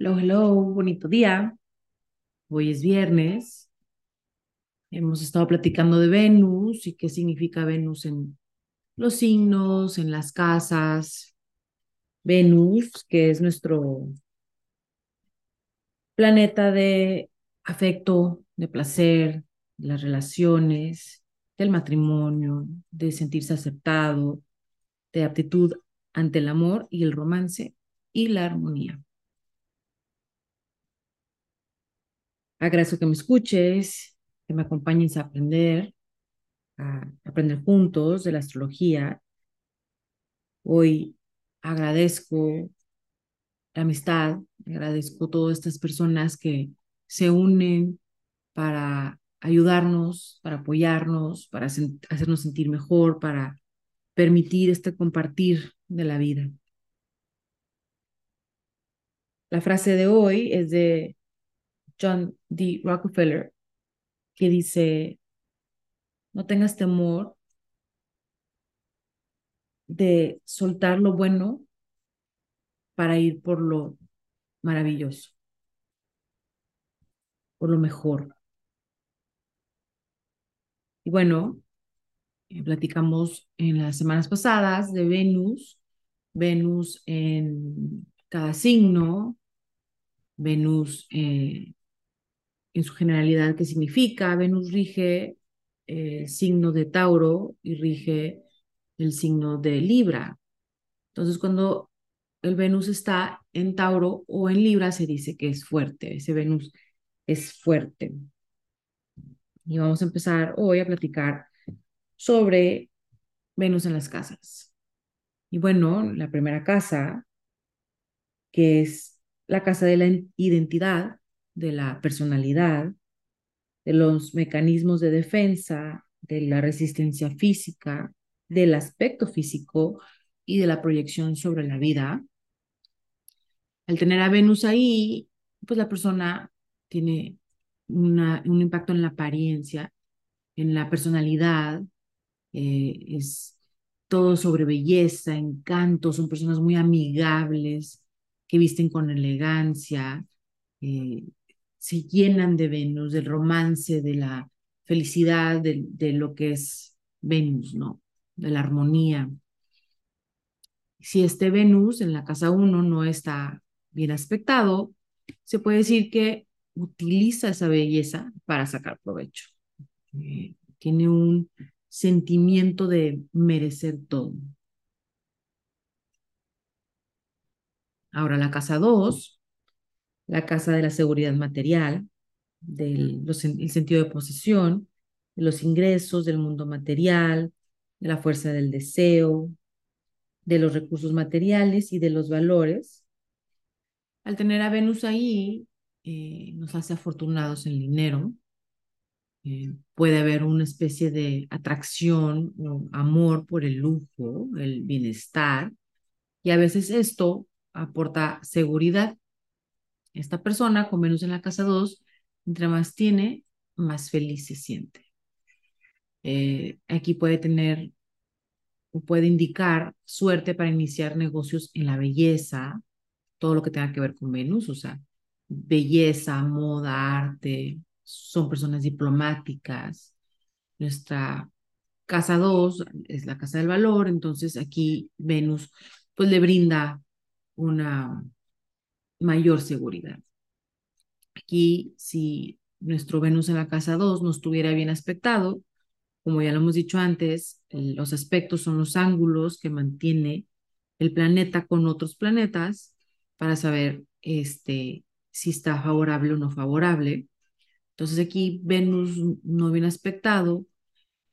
Hello, hello, bonito día. Hoy es viernes. Hemos estado platicando de Venus y qué significa Venus en los signos, en las casas. Venus, que es nuestro planeta de afecto, de placer, de las relaciones, del matrimonio, de sentirse aceptado, de aptitud ante el amor y el romance y la armonía. Agradezco que me escuches, que me acompañes a aprender, a aprender juntos de la astrología. Hoy agradezco la amistad, agradezco todas estas personas que se unen para ayudarnos, para apoyarnos, para hacernos sentir mejor, para permitir este compartir de la vida. La frase de hoy es de John D. Rockefeller, que dice, no tengas temor de soltar lo bueno para ir por lo maravilloso, por lo mejor. Y bueno, eh, platicamos en las semanas pasadas de Venus, Venus en cada signo, Venus eh, en su generalidad, ¿qué significa? Venus rige el eh, signo de Tauro y rige el signo de Libra. Entonces, cuando el Venus está en Tauro o en Libra, se dice que es fuerte, ese Venus es fuerte. Y vamos a empezar hoy a platicar sobre Venus en las casas. Y bueno, la primera casa, que es la casa de la identidad, de la personalidad, de los mecanismos de defensa, de la resistencia física, del aspecto físico y de la proyección sobre la vida. Al tener a Venus ahí, pues la persona tiene un impacto en la apariencia, en la personalidad, eh, es todo sobre belleza, encanto, son personas muy amigables, que visten con elegancia, eh, se llenan de Venus, del romance, de la felicidad, de, lo que es Venus, ¿no? De la armonía. Si este Venus en la casa 1 no está bien aspectado, se puede decir que utiliza esa belleza para sacar provecho. Eh, tiene un sentimiento de merecer todo. Ahora la casa 2 la casa de la seguridad material, del el sentido de posesión, de los ingresos, del mundo material, de la fuerza del deseo, de los recursos materiales y de los valores. Al tener a Venus ahí, eh, nos hace afortunados en dinero. Eh, puede haber una especie de atracción o amor por el lujo, el bienestar, y a veces esto aporta seguridad esta persona con Venus en la casa 2, entre más tiene, más feliz se siente. Eh, aquí puede tener o puede indicar suerte para iniciar negocios en la belleza, todo lo que tenga que ver con Venus, o sea, belleza, moda, arte, son personas diplomáticas. Nuestra casa 2 es la casa del valor, entonces aquí Venus pues le brinda una mayor seguridad. Aquí, si nuestro Venus en la casa 2 no estuviera bien aspectado, como ya lo hemos dicho antes, los aspectos son los ángulos que mantiene el planeta con otros planetas para saber este, si está favorable o no favorable. Entonces aquí Venus no bien aspectado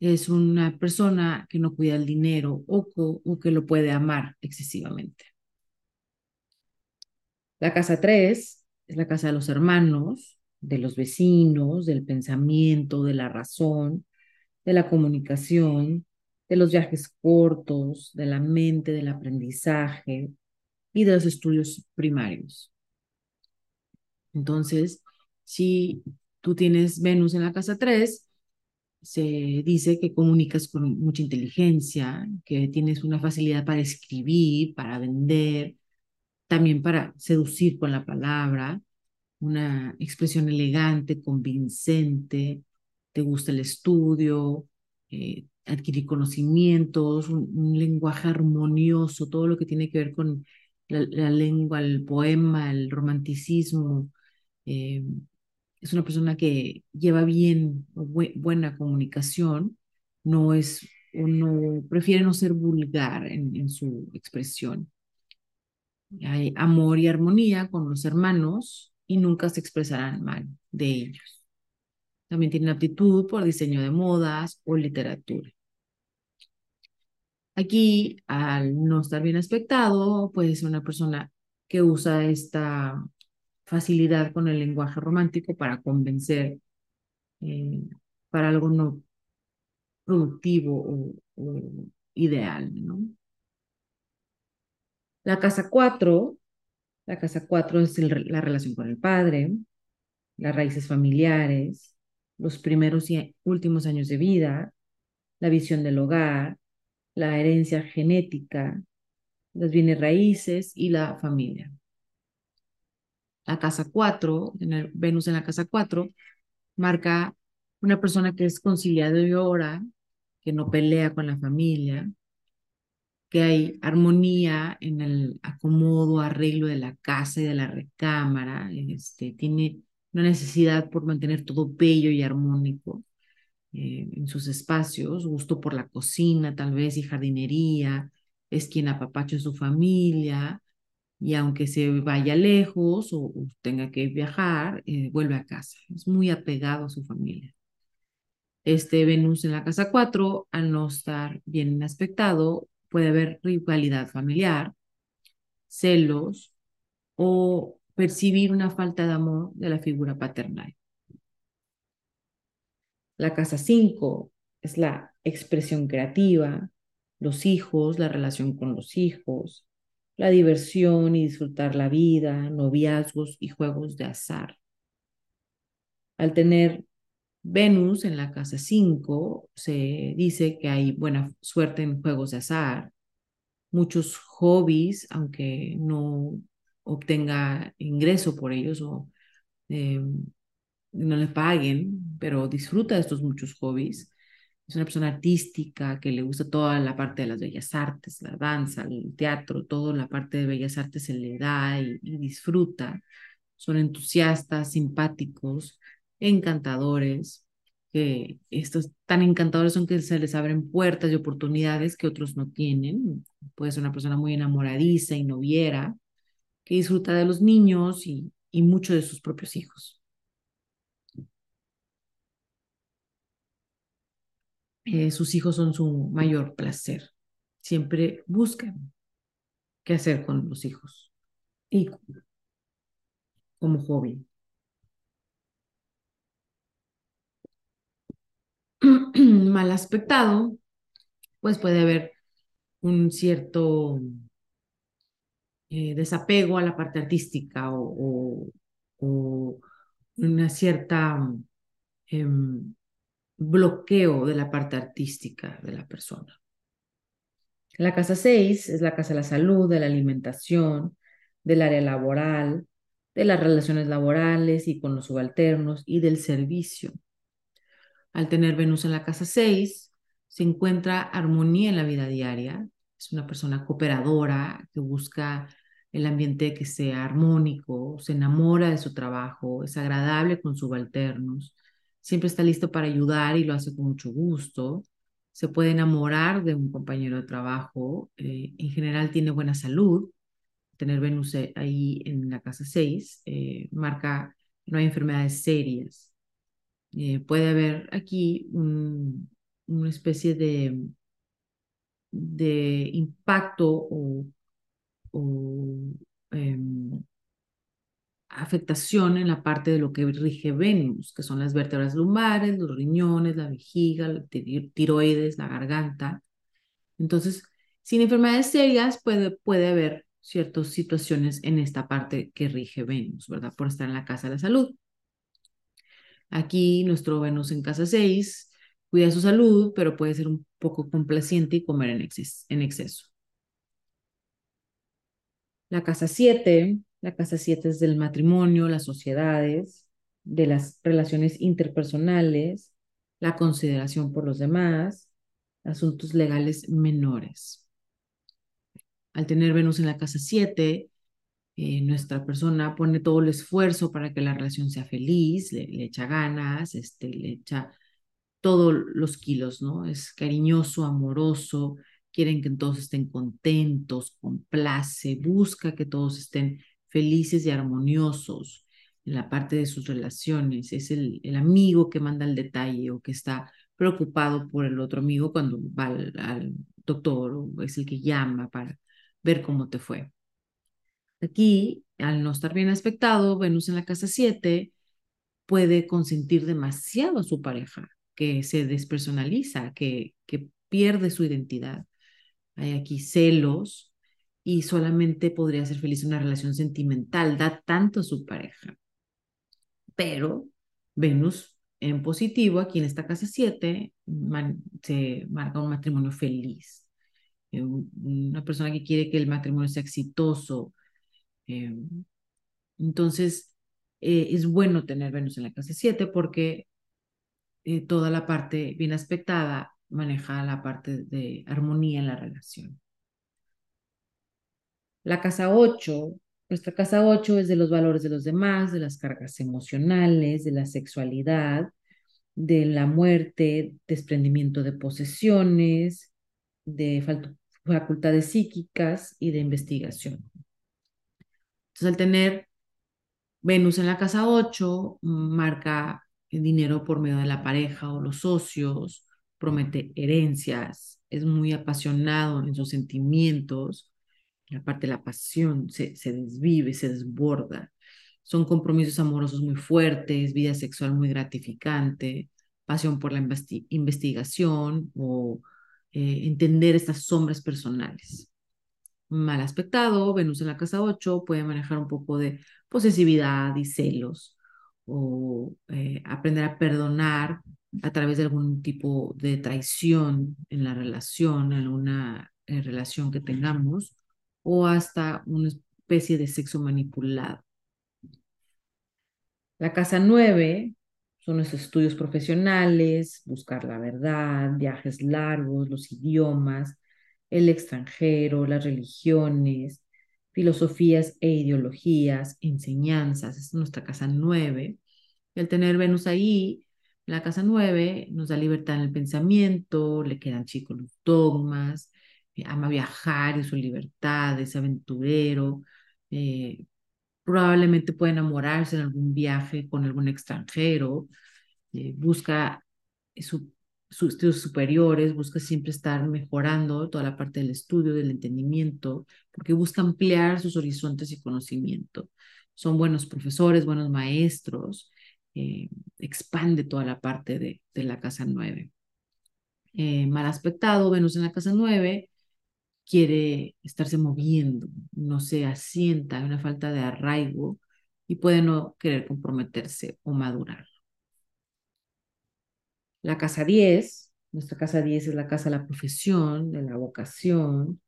es una persona que no cuida el dinero o, o que lo puede amar excesivamente. La casa 3 es la casa de los hermanos, de los vecinos, del pensamiento, de la razón, de la comunicación, de los viajes cortos, de la mente, del aprendizaje y de los estudios primarios. Entonces, si tú tienes Venus en la casa 3, se dice que comunicas con mucha inteligencia, que tienes una facilidad para escribir, para vender, también para seducir con la palabra, una expresión elegante, convincente, te gusta el estudio, eh, adquirir conocimientos, un, lenguaje armonioso, todo lo que tiene que ver con la, lengua, el poema, el romanticismo. Eh, es una persona que lleva bien, buena comunicación, no es, no, prefiere no ser vulgar en, en su expresión. Hay amor y armonía con los hermanos y nunca se expresarán mal de ellos. También tienen aptitud por diseño de modas o literatura. Aquí, al no estar bien aspectado, puede ser una persona que usa esta facilidad con el lenguaje romántico para convencer eh, para algo no productivo o, ideal, ¿no? La casa 4, la casa 4 es la relación con el padre, las raíces familiares, los primeros y últimos años de vida, la visión del hogar, la herencia genética, las bienes raíces y la familia. La casa 4, tener Venus en la casa 4, marca una persona que es conciliadora, que no pelea con la familia, que hay armonía en el acomodo, arreglo de la casa y de la recámara, este, tiene una necesidad por mantener todo bello y armónico eh, en sus espacios, gusto por la cocina tal vez y jardinería, es quien apapacha a su familia y aunque se vaya lejos o, tenga que viajar, eh, vuelve a casa, es muy apegado a su familia. Este Venus en la casa 4, al no estar bien aspectado, puede haber rivalidad familiar, celos o percibir una falta de amor de la figura paternal. La casa 5 es la expresión creativa, los hijos, la relación con los hijos, la diversión y disfrutar la vida, noviazgos y juegos de azar. Al tener Venus en la casa 5, se dice que hay buena suerte en juegos de azar, muchos hobbies, aunque no obtenga ingreso por ellos o em, no le paguen, pero disfruta de estos muchos hobbies. Es una persona artística que le gusta toda la parte de las bellas artes, la danza, el teatro, toda la parte de bellas artes se le da y, disfruta. Son entusiastas, simpáticos, encantadores, que estos tan encantadores son que se les abren puertas y oportunidades que otros no tienen. Puede ser una persona muy enamoradiza y noviera, que disfruta de los niños y, y mucho de sus propios hijos. Eh, sus hijos son su mayor placer. Siempre buscan qué hacer con los hijos y como hobby. Mal aspectado, pues puede haber un cierto eh, desapego a la parte artística o, una cierta em, bloqueo de la parte artística de la persona. La casa 6 es la casa de la salud, de la alimentación, del área laboral, de las relaciones laborales y con los subalternos y del servicio. Al tener Venus en la casa 6, se encuentra armonía en la vida diaria. Es una persona cooperadora que busca el ambiente que sea armónico, se enamora de su trabajo, es agradable con subalternos, siempre está listo para ayudar y lo hace con mucho gusto. Se puede enamorar de un compañero de trabajo. Eh, en general tiene buena salud. Tener Venus eh, ahí en la casa 6 eh, marca no hay enfermedades serias. Puede haber aquí una especie de, de impacto o, em, afectación en la parte de lo que rige Venus, que son las vértebras lumbares, los riñones, la vejiga, la tiroides, la garganta. Entonces, sin enfermedades serias puede, puede haber ciertas situaciones en esta parte que rige Venus, ¿verdad? Por estar en la casa de la salud. Aquí nuestro Venus en casa 6 cuida su salud, pero puede ser un poco complaciente y comer en, en exceso. La casa 7, la casa 7 es del matrimonio, las sociedades, de las relaciones interpersonales, la consideración por los demás, asuntos legales menores. Al tener Venus en la casa 7, eh, nuestra persona pone todo el esfuerzo para que la relación sea feliz, le, le echa ganas, este, le echa todos los kilos, ¿no? Es cariñoso, amoroso, quieren que todos estén contentos, complace, busca que todos estén felices y armoniosos en la parte de sus relaciones. Es el, el amigo que manda el detalle o que está preocupado por el otro amigo cuando va al, al doctor o es el que llama para ver cómo te fue. Aquí, al no estar bien aspectado, Venus en la casa 7 puede consentir demasiado a su pareja, que se despersonaliza, que, que pierde su identidad hay aquí celos y solamente podría ser feliz una relación sentimental, da tanto a su pareja. Pero Venus en positivo, aquí en esta casa 7, se marca un matrimonio feliz. Eh, una persona que quiere que el matrimonio sea exitoso. Eh, entonces, eh, es bueno tener Venus en la casa 7 porque toda la parte bien aspectada maneja la parte de armonía en la relación. La casa 8, nuestra casa 8 es de los valores de los demás, de las cargas emocionales, de la sexualidad, de la muerte, desprendimiento de posesiones, de facultades psíquicas y de investigación. Entonces, al tener Venus en la casa 8, marca el dinero por medio de la pareja o los socios, promete herencias, es muy apasionado en sus sentimientos, la parte de la pasión se, se desvive, se desborda. Son compromisos amorosos muy fuertes, vida sexual muy gratificante, pasión por la investigación o eh, entender estas sombras personales. Mal aspectado, Venus en la casa 8 puede manejar un poco de posesividad y celos o eh, aprender a perdonar a través de algún tipo de traición en la relación, en una eh, relación que tengamos, o hasta una especie de sexo manipulado. La casa nueve son los estudios profesionales, buscar la verdad, viajes largos, los idiomas, el extranjero, las religiones, filosofías e ideologías, enseñanzas. es nuestra casa nueve. El tener Venus ahí la casa 9 nos da libertad en el pensamiento, le quedan chicos los dogmas, eh, ama viajar y su libertad, es aventurero, eh, probablemente puede enamorarse en algún viaje con algún extranjero, eh, busca sus estudios superiores, busca siempre estar mejorando toda la parte del estudio, del entendimiento, porque busca ampliar sus horizontes y conocimiento. Son buenos profesores, buenos maestros, eh, expande toda la parte de, la casa 9. Eh, mal aspectado, Venus en la casa 9 quiere estarse moviendo, no se asienta, hay una falta de arraigo y puede no querer comprometerse o madurar. La casa 10, nuestra casa 10 es la casa de la profesión, de la vocación,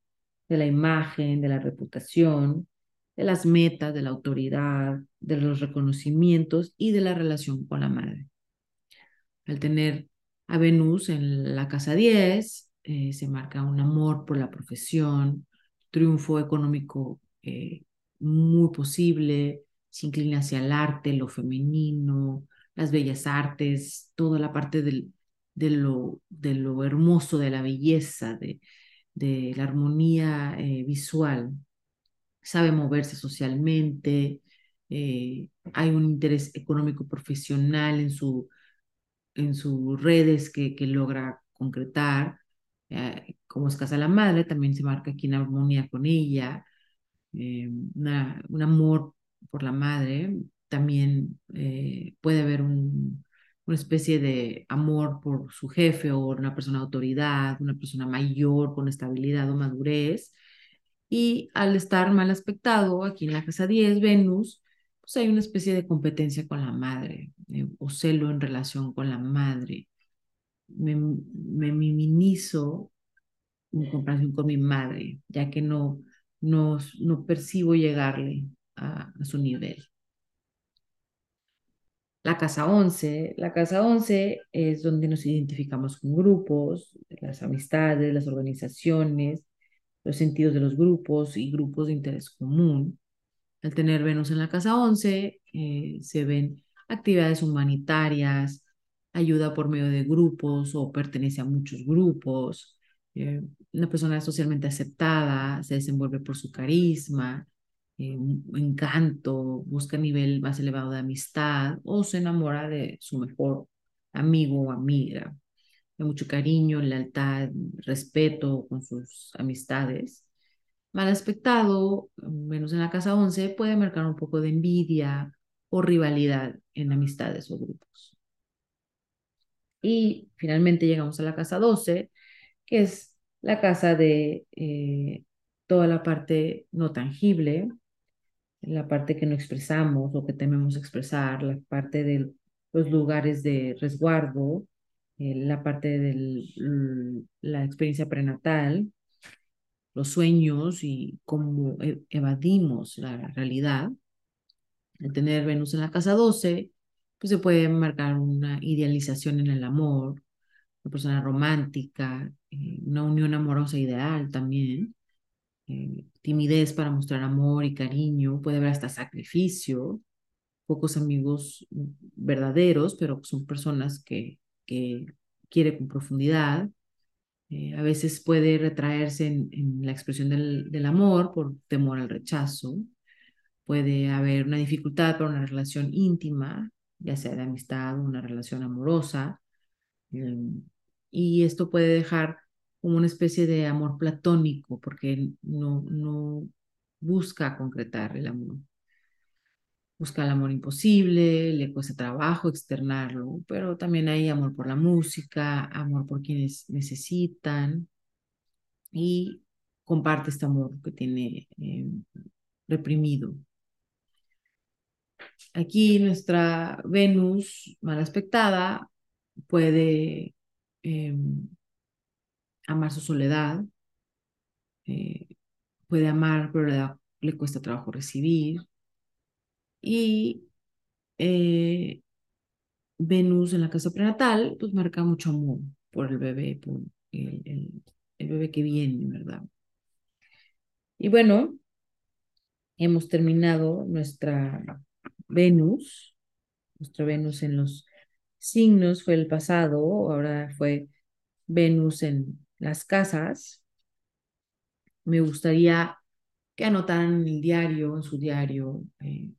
de la imagen, de la reputación, de las metas, de la autoridad, de los reconocimientos y de la relación con la madre. Al tener a Venus en la casa 10, eh, se marca un amor por la profesión, triunfo económico eh, muy posible, se inclina hacia el arte, lo femenino, las bellas artes, toda la parte del, de, lo, de lo hermoso, de la belleza, de, de la armonía eh, visual sabe moverse socialmente, eh, hay un interés económico profesional en, su, en sus redes que, que logra concretar. Eh, como es casa la madre, también se marca aquí en armonía con ella, eh, un amor por la madre, también puede haber un, una especie de amor por su jefe o una persona de autoridad, una persona mayor con estabilidad o madurez, y al estar mal aspectado, aquí en la casa 10, Venus, pues hay una especie de competencia con la madre eh, o celo en relación con la madre. Me, minimizo en comparación con mi madre, ya que no, no, no percibo llegarle a su nivel. La casa 11, la casa 11 es donde nos identificamos con grupos, las amistades, las organizaciones, los sentidos de los grupos y grupos de interés común. Al tener Venus en la casa 11, eh, se ven actividades humanitarias, ayuda por medio de grupos o pertenece a muchos grupos. Eh, una persona socialmente aceptada se desenvuelve por su carisma, eh, encanto, busca nivel más elevado de amistad o se enamora de su mejor amigo o amiga. Hay mucho cariño, lealtad, respeto con sus amistades. Mal aspectado, menos en la casa 11, puede marcar un poco de envidia o rivalidad en amistades o grupos. Y finalmente llegamos a la casa 12, que es la casa de eh, toda la parte no tangible, la parte que no expresamos o que tememos expresar, la parte de los lugares de resguardo, eh, la parte de la experiencia prenatal, los sueños y cómo e, evadimos la realidad. Al tener Venus en la casa 12, pues se puede marcar una idealización en el amor, una persona romántica, eh, una unión amorosa ideal también, eh, timidez para mostrar amor y cariño, puede haber hasta sacrificio, pocos amigos verdaderos, pero son personas que, que quiere con profundidad. Eh, a veces puede retraerse en, en la expresión del, del, amor por temor al rechazo. Puede haber una dificultad para una relación íntima, ya sea de amistad o una relación amorosa. Eh, y esto puede dejar como una especie de amor platónico, porque no, no busca concretar el amor. Busca el amor imposible, le cuesta trabajo externarlo, pero también hay amor por la música, amor por quienes necesitan y comparte este amor que tiene eh, reprimido. Aquí nuestra Venus mal aspectada puede eh, amar su soledad, eh, puede amar, pero le, cuesta trabajo recibir. Y eh, Venus en la casa prenatal, pues marca mucho amor por el bebé, por el, el, el bebé que viene, ¿verdad? Y bueno, hemos terminado nuestra Venus, nuestra Venus en los signos fue el pasado, ahora fue Venus en las casas, me gustaría que anotaran en el diario, en su diario, eh,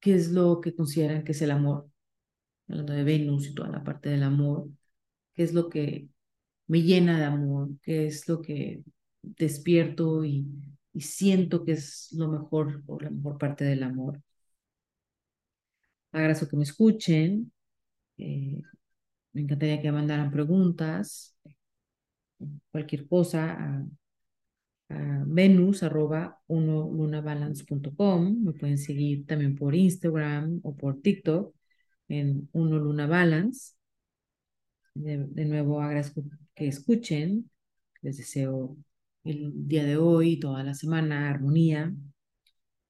qué es lo que consideran que es el amor, hablando de Venus y toda la parte del amor, qué es lo que me llena de amor, qué es lo que despierto y, y siento que es lo mejor o la mejor parte del amor. Agradezco que me escuchen. Eh, me encantaría que mandaran preguntas cualquier cosa a, venus arroba uno lunabalance.com. Me pueden seguir también por Instagram o por TikTok en uno luna balance. De, de nuevo agradezco que escuchen. Les deseo el día de hoy, toda la semana, armonía,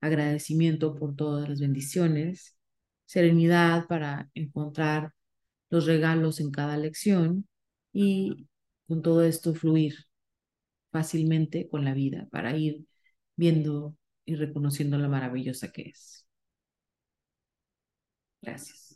agradecimiento por todas las bendiciones, serenidad para encontrar los regalos en cada lección y con todo esto fluir fácilmente con la vida para ir viendo y reconociendo la maravillosa que es. Gracias.